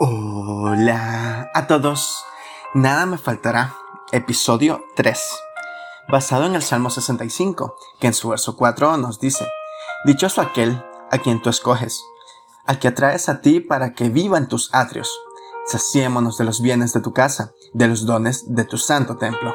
Hola a todos. Nada me faltará. Episodio 3. Basado en el Salmo 65, que en su verso 4 nos dice, Dichoso aquel a quien tú escoges, al que atraes a ti para que viva en tus atrios. Saciémonos de los bienes de tu casa, de los dones de tu santo templo.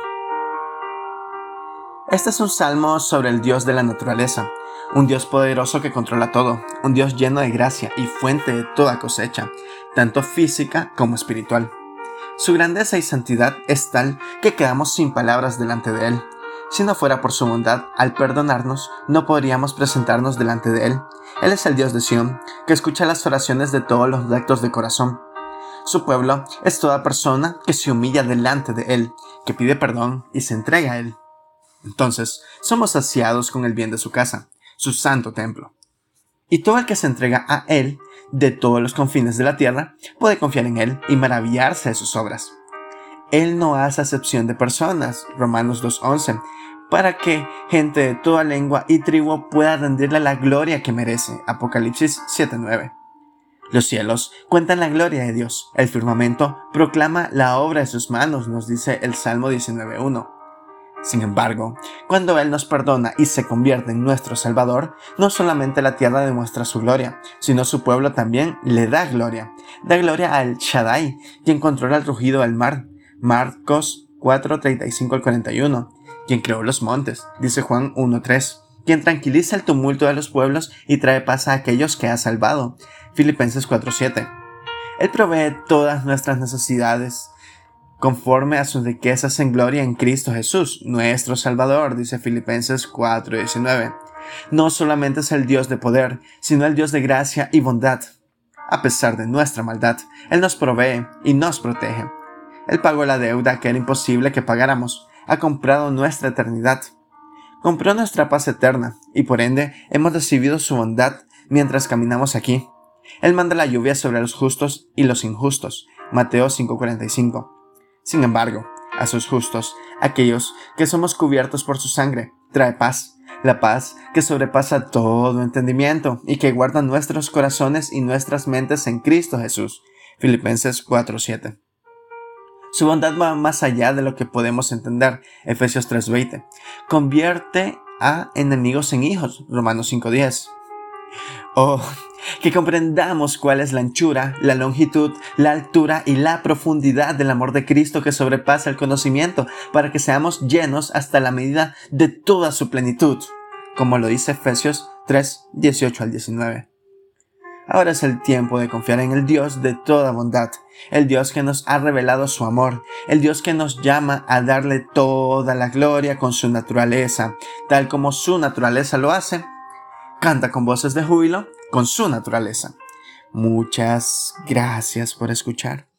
Este es un salmo sobre el Dios de la naturaleza, un Dios poderoso que controla todo, un Dios lleno de gracia y fuente de toda cosecha, tanto física como espiritual. Su grandeza y santidad es tal que quedamos sin palabras delante de Él. Si no fuera por su bondad, al perdonarnos, no podríamos presentarnos delante de Él. Él es el Dios de Sión, que escucha las oraciones de todos los rectos de corazón. Su pueblo es toda persona que se humilla delante de Él, que pide perdón y se entrega a Él. Entonces, somos saciados con el bien de su casa, su santo templo. Y todo el que se entrega a Él de todos los confines de la tierra puede confiar en Él y maravillarse de sus obras. Él no hace acepción de personas, Romanos 2.11, para que gente de toda lengua y tribu pueda rendirle la gloria que merece, Apocalipsis 7.9. Los cielos cuentan la gloria de Dios, el firmamento proclama la obra de sus manos, nos dice el Salmo 19.1. Sin embargo, cuando Él nos perdona y se convierte en nuestro Salvador, no solamente la tierra demuestra su gloria, sino su pueblo también le da gloria. Da gloria al Shaddai, quien controla el rugido del mar. Marcos 4:35 al 41. Quien creó los montes, dice Juan 1:3. Quien tranquiliza el tumulto de los pueblos y trae paz a aquellos que ha salvado. Filipenses 4:7. Él provee todas nuestras necesidades conforme a sus riquezas en gloria en Cristo Jesús, nuestro Salvador, dice Filipenses 4:19. No solamente es el Dios de poder, sino el Dios de gracia y bondad. A pesar de nuestra maldad, Él nos provee y nos protege. Él pagó la deuda que era imposible que pagáramos, ha comprado nuestra eternidad. Compró nuestra paz eterna, y por ende hemos recibido su bondad mientras caminamos aquí. Él manda la lluvia sobre los justos y los injustos. Mateo 5:45. Sin embargo, a sus justos, aquellos que somos cubiertos por su sangre, trae paz, la paz que sobrepasa todo entendimiento y que guarda nuestros corazones y nuestras mentes en Cristo Jesús. Filipenses 4:7. Su bondad va más allá de lo que podemos entender. Efesios 3:20. Convierte a enemigos en hijos. Romanos 5:10. Oh, que comprendamos cuál es la anchura, la longitud, la altura y la profundidad del amor de Cristo que sobrepasa el conocimiento, para que seamos llenos hasta la medida de toda su plenitud, como lo dice Efesios 3, 18 al 19. Ahora es el tiempo de confiar en el Dios de toda bondad, el Dios que nos ha revelado su amor, el Dios que nos llama a darle toda la gloria con su naturaleza, tal como su naturaleza lo hace. Canta con voces de júbilo con su naturaleza. Muchas gracias por escuchar.